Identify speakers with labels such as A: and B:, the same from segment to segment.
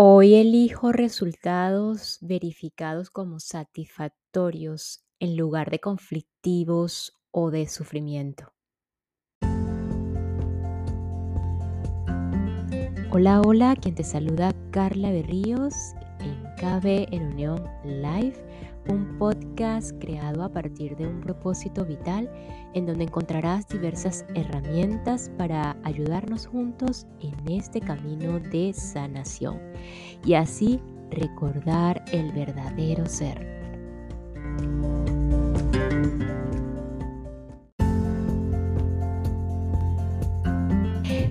A: Hoy elijo resultados verificados como satisfactorios en lugar de conflictivos o de sufrimiento. Hola, hola, quien te saluda Carla Berríos en KB en Unión Live un podcast creado a partir de un propósito vital en donde encontrarás diversas herramientas para ayudarnos juntos en este camino de sanación y así recordar el verdadero ser.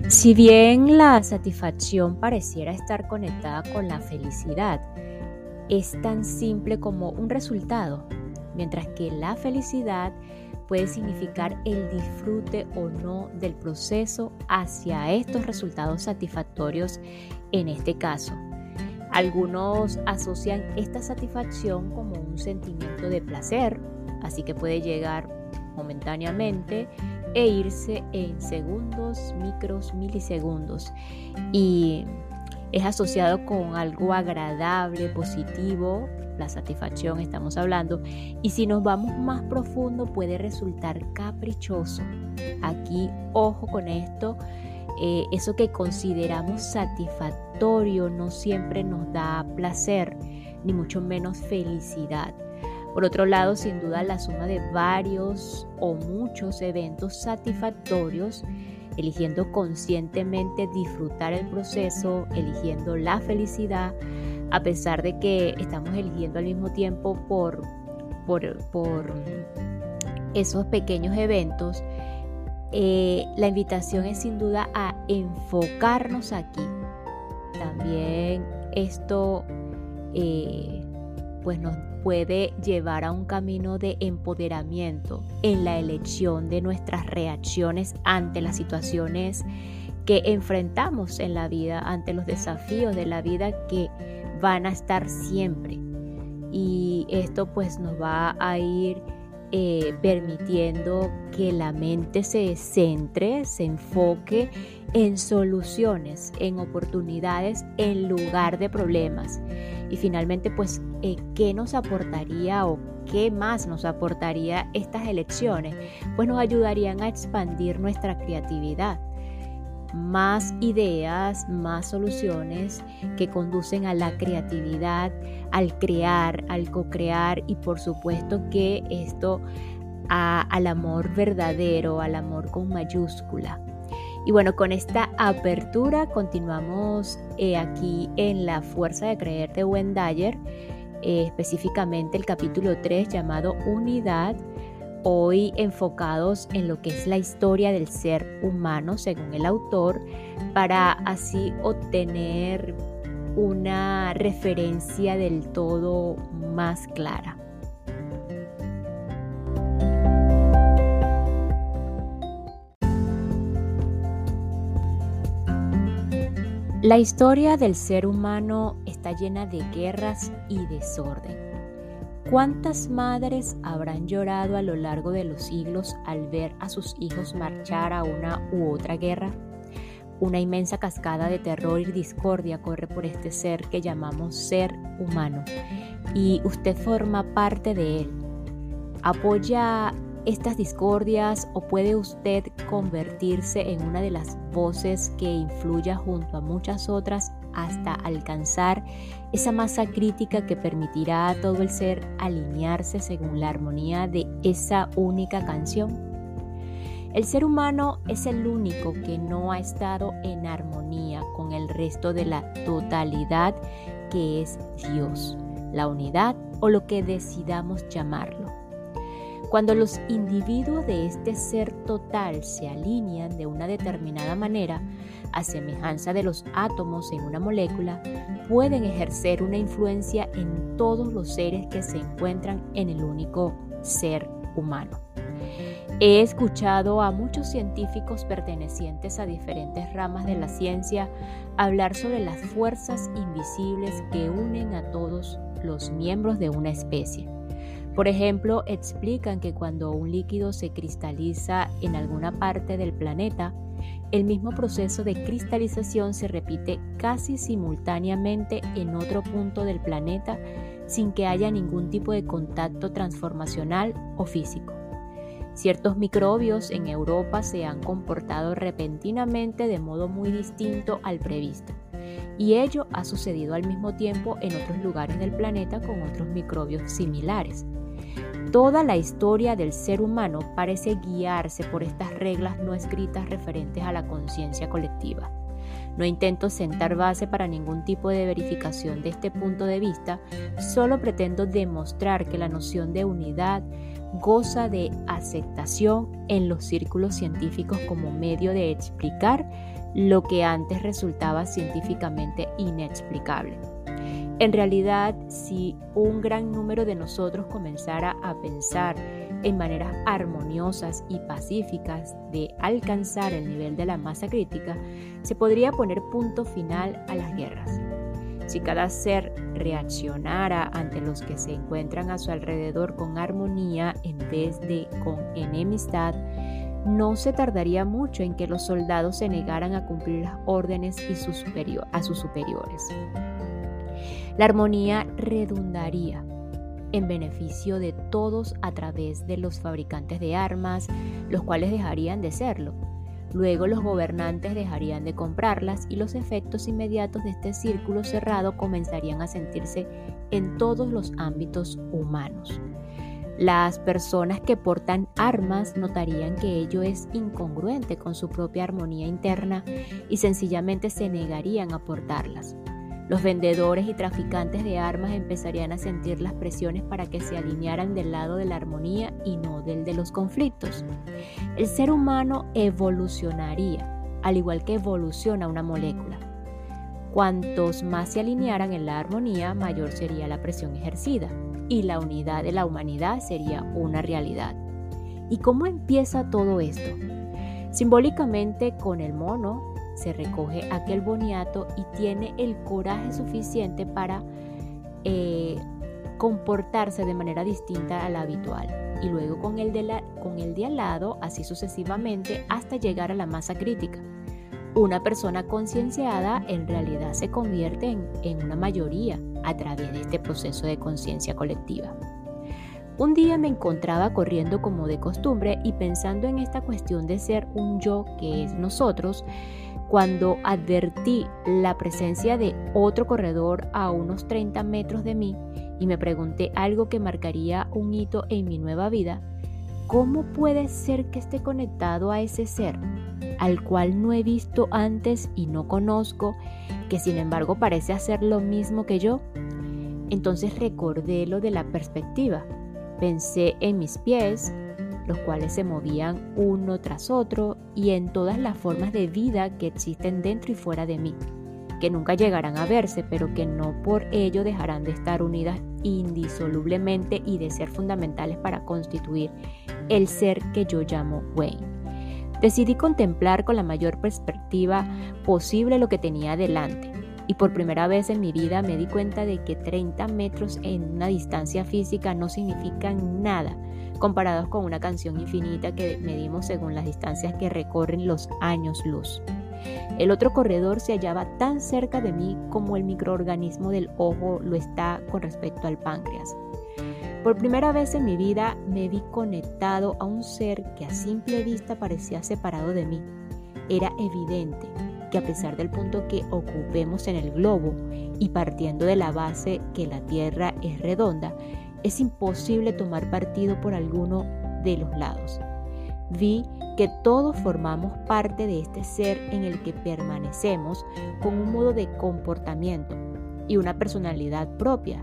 A: Si bien la satisfacción pareciera estar conectada con la felicidad, es tan simple como un resultado, mientras que la felicidad puede significar el disfrute o no del proceso hacia estos resultados satisfactorios en este caso. Algunos asocian esta satisfacción como un sentimiento de placer, así que puede llegar momentáneamente e irse en segundos, micros, milisegundos. Y es asociado con algo agradable, positivo, la satisfacción estamos hablando, y si nos vamos más profundo puede resultar caprichoso. Aquí, ojo con esto, eh, eso que consideramos satisfactorio no siempre nos da placer, ni mucho menos felicidad. Por otro lado, sin duda, la suma de varios o muchos eventos satisfactorios eligiendo conscientemente disfrutar el proceso, eligiendo la felicidad, a pesar de que estamos eligiendo al mismo tiempo por, por, esos pequeños eventos, eh, la invitación es sin duda a enfocarnos aquí. También esto eh, pues nos puede llevar a un camino de empoderamiento en la elección de nuestras reacciones ante las situaciones que enfrentamos en la vida, ante los desafíos de la vida que van a estar siempre. Y esto pues nos va a ir eh, permitiendo que la mente se centre, se enfoque en soluciones, en oportunidades en lugar de problemas. Y finalmente, pues, eh, ¿qué nos aportaría o qué más nos aportaría estas elecciones? Pues nos ayudarían a expandir nuestra creatividad. Más ideas, más soluciones que conducen a la creatividad, al crear, al co-crear y por supuesto que esto al amor verdadero, al amor con mayúscula. Y bueno, con esta apertura continuamos eh, aquí en La Fuerza de Creer de Wendayer, eh, específicamente el capítulo 3 llamado Unidad, hoy enfocados en lo que es la historia del ser humano según el autor, para así obtener una referencia del todo más clara. La historia del ser humano está llena de guerras y desorden. ¿Cuántas madres habrán llorado a lo largo de los siglos al ver a sus hijos marchar a una u otra guerra? Una inmensa cascada de terror y discordia corre por este ser que llamamos ser humano y usted forma parte de él. Apoya estas discordias o puede usted convertirse en una de las voces que influya junto a muchas otras hasta alcanzar esa masa crítica que permitirá a todo el ser alinearse según la armonía de esa única canción. El ser humano es el único que no ha estado en armonía con el resto de la totalidad que es Dios, la unidad o lo que decidamos llamarlo. Cuando los individuos de este ser total se alinean de una determinada manera, a semejanza de los átomos en una molécula, pueden ejercer una influencia en todos los seres que se encuentran en el único ser humano. He escuchado a muchos científicos pertenecientes a diferentes ramas de la ciencia hablar sobre las fuerzas invisibles que unen a todos los miembros de una especie. Por ejemplo, explican que cuando un líquido se cristaliza en alguna parte del planeta, el mismo proceso de cristalización se repite casi simultáneamente en otro punto del planeta sin que haya ningún tipo de contacto transformacional o físico. Ciertos microbios en Europa se han comportado repentinamente de modo muy distinto al previsto, y ello ha sucedido al mismo tiempo en otros lugares del planeta con otros microbios similares. Toda la historia del ser humano parece guiarse por estas reglas no escritas referentes a la conciencia colectiva. No intento sentar base para ningún tipo de verificación de este punto de vista, solo pretendo demostrar que la noción de unidad goza de aceptación en los círculos científicos como medio de explicar lo que antes resultaba científicamente inexplicable. En realidad, si un gran número de nosotros comenzara a pensar en maneras armoniosas y pacíficas de alcanzar el nivel de la masa crítica, se podría poner punto final a las guerras. Si cada ser reaccionara ante los que se encuentran a su alrededor con armonía en vez de con enemistad, no se tardaría mucho en que los soldados se negaran a cumplir las órdenes y a sus superiores. La armonía redundaría en beneficio de todos a través de los fabricantes de armas, los cuales dejarían de serlo. Luego los gobernantes dejarían de comprarlas y los efectos inmediatos de este círculo cerrado comenzarían a sentirse en todos los ámbitos humanos. Las personas que portan armas notarían que ello es incongruente con su propia armonía interna y sencillamente se negarían a portarlas. Los vendedores y traficantes de armas empezarían a sentir las presiones para que se alinearan del lado de la armonía y no del de los conflictos. El ser humano evolucionaría, al igual que evoluciona una molécula. Cuantos más se alinearan en la armonía, mayor sería la presión ejercida y la unidad de la humanidad sería una realidad. ¿Y cómo empieza todo esto? Simbólicamente con el mono se recoge aquel boniato y tiene el coraje suficiente para eh, comportarse de manera distinta a la habitual. Y luego con el, de la, con el de al lado, así sucesivamente, hasta llegar a la masa crítica. Una persona concienciada en realidad se convierte en, en una mayoría a través de este proceso de conciencia colectiva. Un día me encontraba corriendo como de costumbre y pensando en esta cuestión de ser un yo que es nosotros, cuando advertí la presencia de otro corredor a unos 30 metros de mí y me pregunté algo que marcaría un hito en mi nueva vida, ¿cómo puede ser que esté conectado a ese ser al cual no he visto antes y no conozco, que sin embargo parece hacer lo mismo que yo? Entonces recordé lo de la perspectiva. Pensé en mis pies, los cuales se movían uno tras otro y en todas las formas de vida que existen dentro y fuera de mí, que nunca llegarán a verse, pero que no por ello dejarán de estar unidas indisolublemente y de ser fundamentales para constituir el ser que yo llamo Wayne. Decidí contemplar con la mayor perspectiva posible lo que tenía delante y por primera vez en mi vida me di cuenta de que 30 metros en una distancia física no significan nada comparados con una canción infinita que medimos según las distancias que recorren los años luz. El otro corredor se hallaba tan cerca de mí como el microorganismo del ojo lo está con respecto al páncreas. Por primera vez en mi vida me vi conectado a un ser que a simple vista parecía separado de mí. Era evidente que a pesar del punto que ocupemos en el globo y partiendo de la base que la Tierra es redonda, es imposible tomar partido por alguno de los lados. Vi que todos formamos parte de este ser en el que permanecemos con un modo de comportamiento y una personalidad propia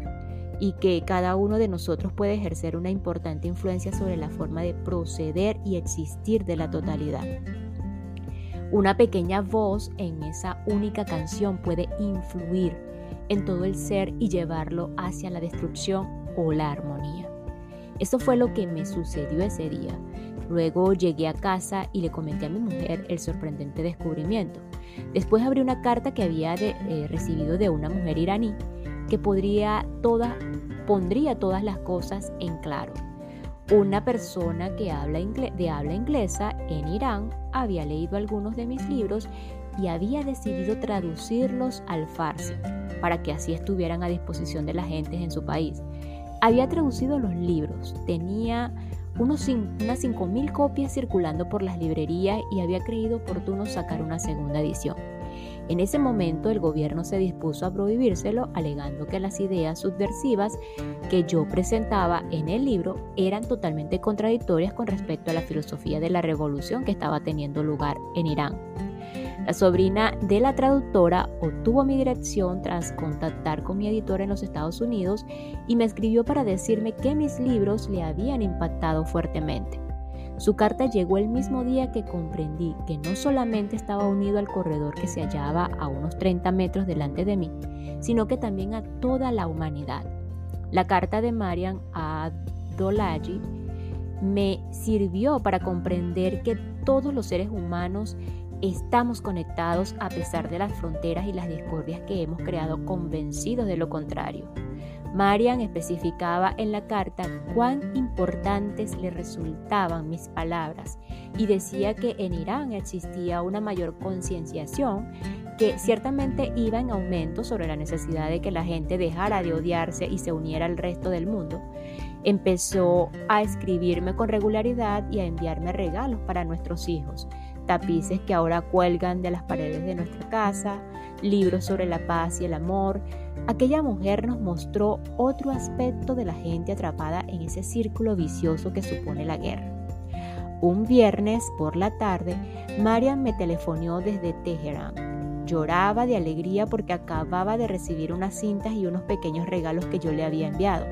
A: y que cada uno de nosotros puede ejercer una importante influencia sobre la forma de proceder y existir de la totalidad. Una pequeña voz en esa única canción puede influir en todo el ser y llevarlo hacia la destrucción o la armonía. Eso fue lo que me sucedió ese día. Luego llegué a casa y le comenté a mi mujer el sorprendente descubrimiento. Después abrí una carta que había eh, recibido de una mujer iraní que podría toda, pondría todas las cosas en claro. una persona que habla de habla inglesa en Irán había leído algunos de mis libros y había decidido traducirlos al farsi para que así estuvieran a disposición de la gente en su país. Había traducido los libros, tenía unos, unas 5.000 copias circulando por las librerías y había creído oportuno sacar una segunda edición. En ese momento el gobierno se dispuso a prohibírselo alegando que las ideas subversivas que yo presentaba en el libro eran totalmente contradictorias con respecto a la filosofía de la revolución que estaba teniendo lugar en Irán. La sobrina de la traductora obtuvo mi dirección tras contactar con mi editor en los Estados Unidos y me escribió para decirme que mis libros le habían impactado fuertemente. Su carta llegó el mismo día que comprendí que no solamente estaba unido al corredor que se hallaba a unos 30 metros delante de mí, sino que también a toda la humanidad. La carta de Marian a Dolaji me sirvió para comprender que todos los seres humanos estamos conectados a pesar de las fronteras y las discordias que hemos creado convencidos de lo contrario. Marian especificaba en la carta cuán importantes le resultaban mis palabras y decía que en Irán existía una mayor concienciación que ciertamente iba en aumento sobre la necesidad de que la gente dejara de odiarse y se uniera al resto del mundo. Empezó a escribirme con regularidad y a enviarme regalos para nuestros hijos, tapices que ahora cuelgan de las paredes de nuestra casa, libros sobre la paz y el amor, aquella mujer nos mostró otro aspecto de la gente atrapada en ese círculo vicioso que supone la guerra. Un viernes por la tarde, Marian me telefonó desde Teherán. Lloraba de alegría porque acababa de recibir unas cintas y unos pequeños regalos que yo le había enviado.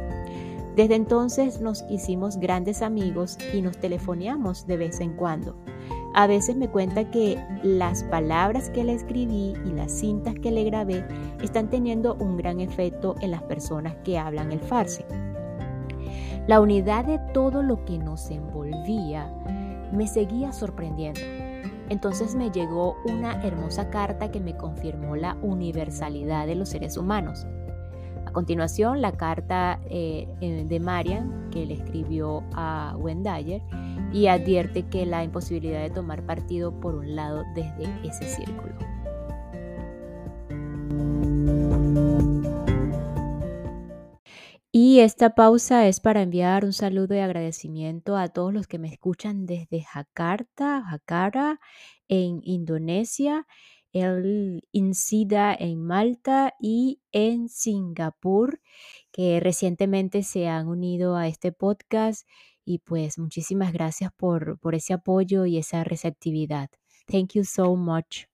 A: Desde entonces nos hicimos grandes amigos y nos telefoneamos de vez en cuando. A veces me cuenta que las palabras que le escribí y las cintas que le grabé están teniendo un gran efecto en las personas que hablan el farsi. La unidad de todo lo que nos envolvía me seguía sorprendiendo. Entonces me llegó una hermosa carta que me confirmó la universalidad de los seres humanos. A continuación, la carta eh, de Marian que le escribió a Wendayer y advierte que la imposibilidad de tomar partido por un lado desde ese círculo. Y esta pausa es para enviar un saludo y agradecimiento a todos los que me escuchan desde Jakarta, Jakarta, en Indonesia, el INSIDA en Malta y en Singapur, que recientemente se han unido a este podcast y pues muchísimas gracias por, por ese apoyo y esa receptividad. Thank you so much.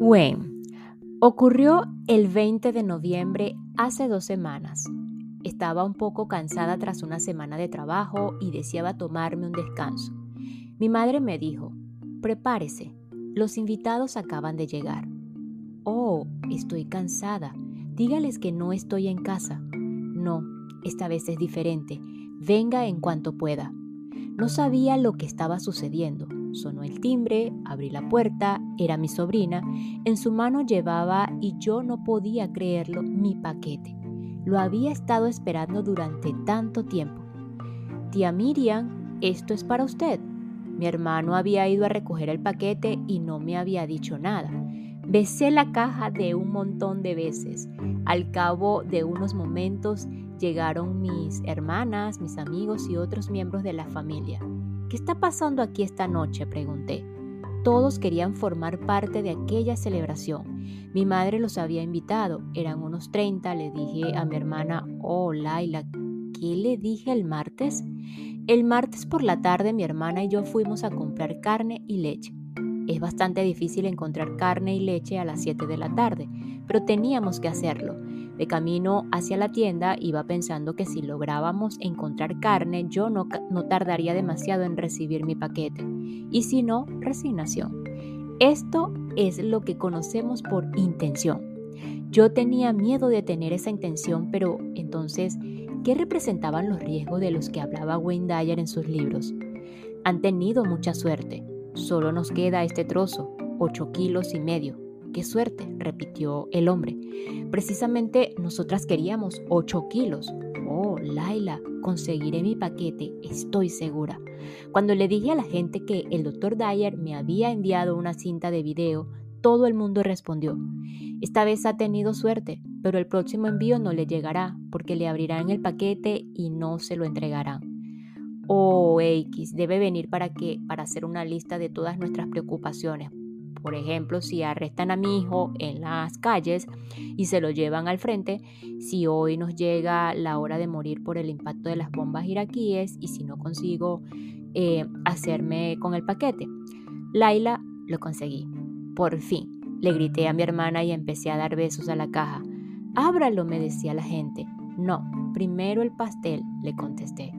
A: Bueno, ocurrió el 20 de noviembre hace dos semanas. Estaba un poco cansada tras una semana de trabajo y deseaba tomarme un descanso. Mi madre me dijo, prepárese, los invitados acaban de llegar. Oh, estoy cansada. Dígales que no estoy en casa. No, esta vez es diferente. Venga en cuanto pueda. No sabía lo que estaba sucediendo. Sonó el timbre, abrí la puerta, era mi sobrina. En su mano llevaba, y yo no podía creerlo, mi paquete. Lo había estado esperando durante tanto tiempo. Tía Miriam, esto es para usted. Mi hermano había ido a recoger el paquete y no me había dicho nada. Besé la caja de un montón de veces. Al cabo de unos momentos llegaron mis hermanas, mis amigos y otros miembros de la familia. ¿Qué está pasando aquí esta noche? pregunté. Todos querían formar parte de aquella celebración. Mi madre los había invitado. Eran unos 30. Le dije a mi hermana, oh Laila, ¿qué le dije el martes? El martes por la tarde mi hermana y yo fuimos a comprar carne y leche. Es bastante difícil encontrar carne y leche a las 7 de la tarde, pero teníamos que hacerlo. De camino hacia la tienda iba pensando que si lográbamos encontrar carne yo no, no tardaría demasiado en recibir mi paquete, y si no, resignación. Esto es lo que conocemos por intención. Yo tenía miedo de tener esa intención, pero entonces, ¿qué representaban los riesgos de los que hablaba Wayne Dyer en sus libros? Han tenido mucha suerte, Solo nos queda este trozo, 8 kilos y medio. qué suerte, repitió el hombre. Precisamente nosotras queríamos 8 kilos. Oh, Laila, conseguiré mi paquete, estoy segura. Cuando le dije a la gente que el doctor Dyer me había enviado una cinta de video, todo el mundo respondió. Esta vez ha tenido suerte, pero el próximo envío no le llegará porque le abrirán el paquete y no se lo entregarán. O X debe venir para que para hacer una lista de todas nuestras preocupaciones. Por ejemplo, si arrestan a mi hijo en las calles y se lo llevan al frente, si hoy nos llega la hora de morir por el impacto de las bombas iraquíes y si no consigo eh, hacerme con el paquete. Laila lo conseguí. Por fin, le grité a mi hermana y empecé a dar besos a la caja. Ábralo, me decía la gente. No, primero el pastel, le contesté.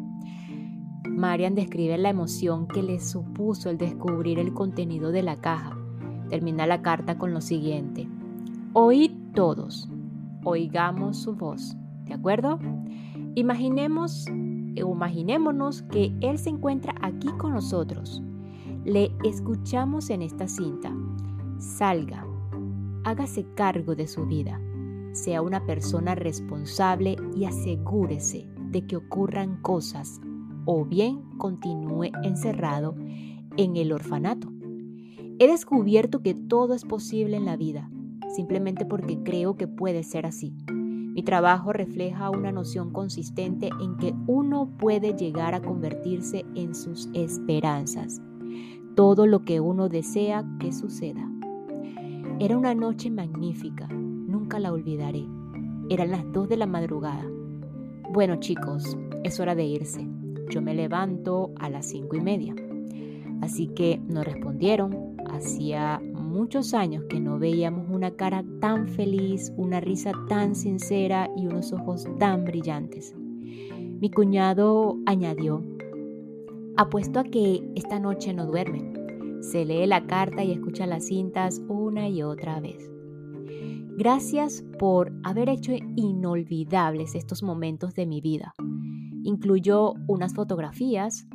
A: Marian describe la emoción que le supuso el descubrir el contenido de la caja. Termina la carta con lo siguiente. Oíd todos, oigamos su voz, ¿de acuerdo? Imaginemos o imaginémonos que Él se encuentra aquí con nosotros. Le escuchamos en esta cinta. Salga, hágase cargo de su vida, sea una persona responsable y asegúrese de que ocurran cosas o bien continúe encerrado en el orfanato. He descubierto que todo es posible en la vida, simplemente porque creo que puede ser así. Mi trabajo refleja una noción consistente en que uno puede llegar a convertirse en sus esperanzas. Todo lo que uno desea que suceda. Era una noche magnífica, nunca la olvidaré. Eran las dos de la madrugada. Bueno chicos, es hora de irse. Yo me levanto a las cinco y media. Así que nos respondieron. Hacía muchos años que no veíamos una cara tan feliz, una risa tan sincera y unos ojos tan brillantes. Mi cuñado añadió, apuesto a que esta noche no duerme. Se lee la carta y escucha las cintas una y otra vez. Gracias por haber hecho inolvidables estos momentos de mi vida. Incluyó unas fotografías.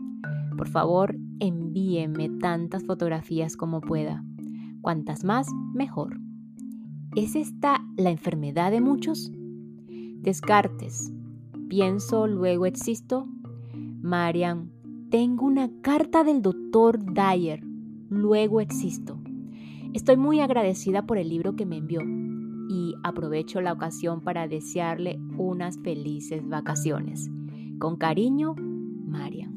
A: Por favor, envíeme tantas fotografías como pueda. Cuantas más, mejor. ¿Es esta la enfermedad de muchos? Descartes. Pienso, luego existo. Marian, tengo una carta del doctor Dyer. Luego existo. Estoy muy agradecida por el libro que me envió y aprovecho la ocasión para desearle unas felices vacaciones. Con cariño, María.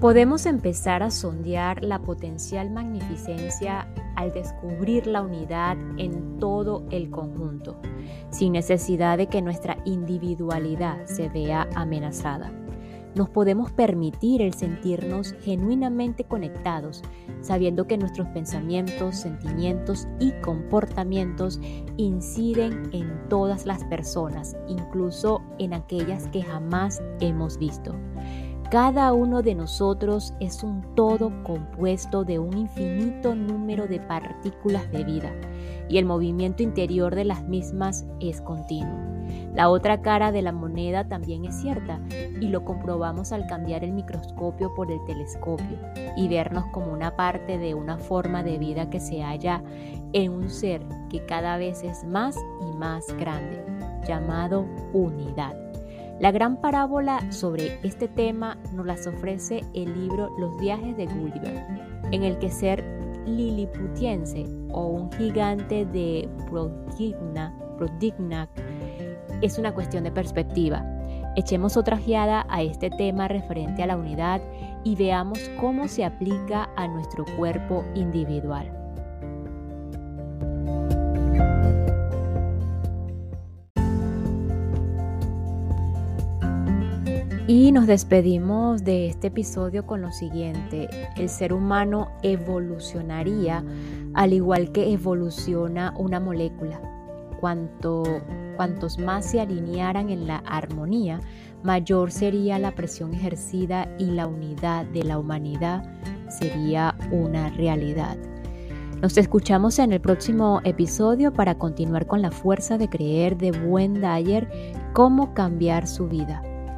A: Podemos empezar a sondear la potencial magnificencia al descubrir la unidad en todo el conjunto, sin necesidad de que nuestra individualidad se vea amenazada nos podemos permitir el sentirnos genuinamente conectados, sabiendo que nuestros pensamientos, sentimientos y comportamientos inciden en todas las personas, incluso en aquellas que jamás hemos visto. Cada uno de nosotros es un todo compuesto de un infinito número de partículas de vida y el movimiento interior de las mismas es continuo. La otra cara de la moneda también es cierta y lo comprobamos al cambiar el microscopio por el telescopio y vernos como una parte de una forma de vida que se halla en un ser que cada vez es más y más grande, llamado unidad. La gran parábola sobre este tema nos las ofrece el libro Los viajes de Gulliver, en el que ser liliputiense o un gigante de Prodignac es una cuestión de perspectiva. Echemos otra ojeada a este tema referente a la unidad y veamos cómo se aplica a nuestro cuerpo individual. Y nos despedimos de este episodio con lo siguiente. El ser humano evolucionaría al igual que evoluciona una molécula. Cuanto, cuantos más se alinearan en la armonía, mayor sería la presión ejercida y la unidad de la humanidad sería una realidad. Nos escuchamos en el próximo episodio para continuar con la fuerza de creer de Buen Dyer cómo cambiar su vida.